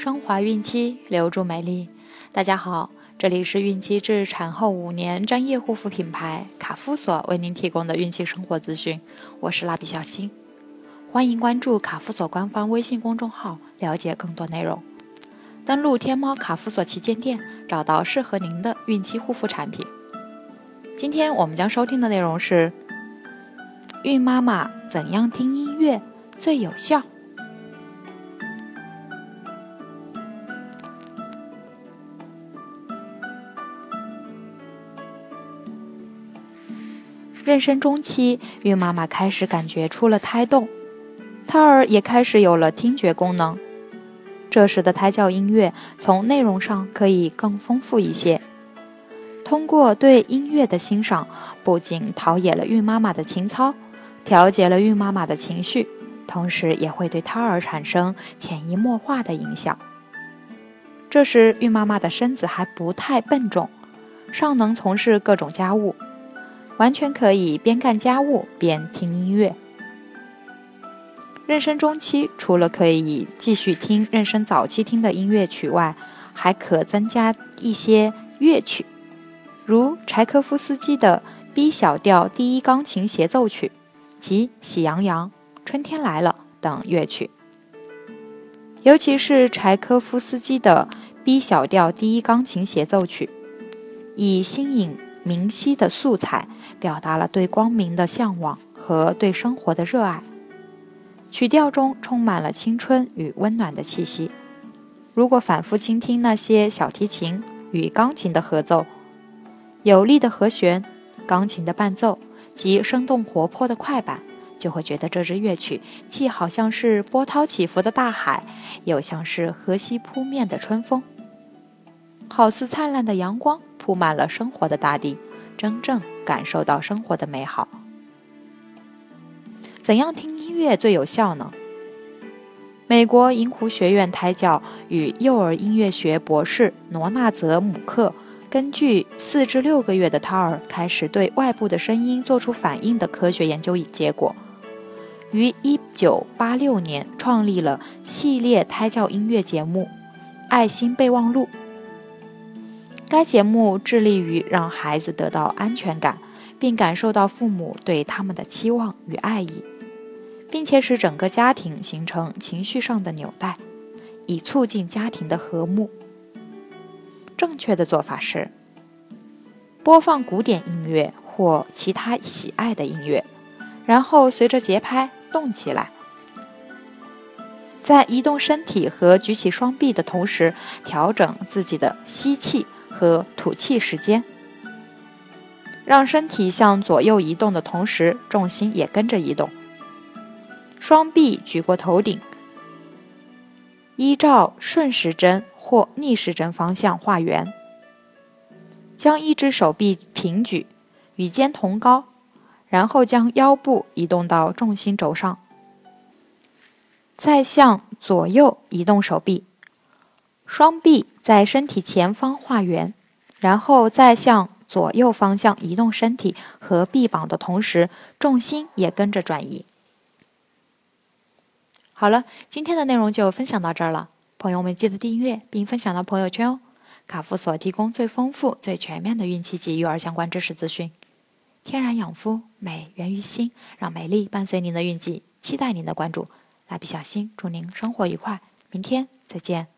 升华孕期，留住美丽。大家好，这里是孕期至产后五年专业护肤品牌卡夫索为您提供的孕期生活资讯，我是蜡笔小新。欢迎关注卡夫索官方微信公众号，了解更多内容。登录天猫卡夫索旗舰店，找到适合您的孕期护肤产品。今天我们将收听的内容是：孕妈妈怎样听音乐最有效？妊娠中期，孕妈妈开始感觉出了胎动，胎儿也开始有了听觉功能。这时的胎教音乐从内容上可以更丰富一些，通过对音乐的欣赏，不仅陶冶了孕妈妈的情操，调节了孕妈妈的情绪，同时也会对胎儿产生潜移默化的影响。这时，孕妈妈的身子还不太笨重，尚能从事各种家务。完全可以边干家务边听音乐。妊娠中期除了可以继续听妊娠早期听的音乐曲外，还可增加一些乐曲，如柴可夫斯基的 B 小调第一钢琴协奏曲及《喜羊羊》《春天来了》等乐曲。尤其是柴可夫斯基的 B 小调第一钢琴协奏曲，以新颖。明晰的素材表达了对光明的向往和对生活的热爱，曲调中充满了青春与温暖的气息。如果反复倾听那些小提琴与钢琴的合奏，有力的和弦、钢琴的伴奏及生动活泼的快板，就会觉得这支乐曲既好像是波涛起伏的大海，又像是河西扑面的春风，好似灿烂的阳光。铺满了生活的大地，真正感受到生活的美好。怎样听音乐最有效呢？美国银湖学院胎教与幼儿音乐学博士罗纳泽姆克根据四至六个月的胎儿开始对外部的声音做出反应的科学研究结果，于一九八六年创立了系列胎教音乐节目《爱心备忘录》。该节目致力于让孩子得到安全感，并感受到父母对他们的期望与爱意，并且使整个家庭形成情绪上的纽带，以促进家庭的和睦。正确的做法是播放古典音乐或其他喜爱的音乐，然后随着节拍动起来，在移动身体和举起双臂的同时，调整自己的吸气。和吐气时间，让身体向左右移动的同时，重心也跟着移动。双臂举过头顶，依照顺时针或逆时针方向画圆。将一只手臂平举，与肩同高，然后将腰部移动到重心轴上，再向左右移动手臂。双臂在身体前方画圆，然后再向左右方向移动身体和臂膀的同时，重心也跟着转移。好了，今天的内容就分享到这儿了，朋友们记得订阅并分享到朋友圈哦。卡夫所提供最丰富、最全面的孕期及育儿相关知识资讯，天然养肤，美源于心，让美丽伴随您的孕期，期待您的关注。蜡笔小新，祝您生活愉快，明天再见。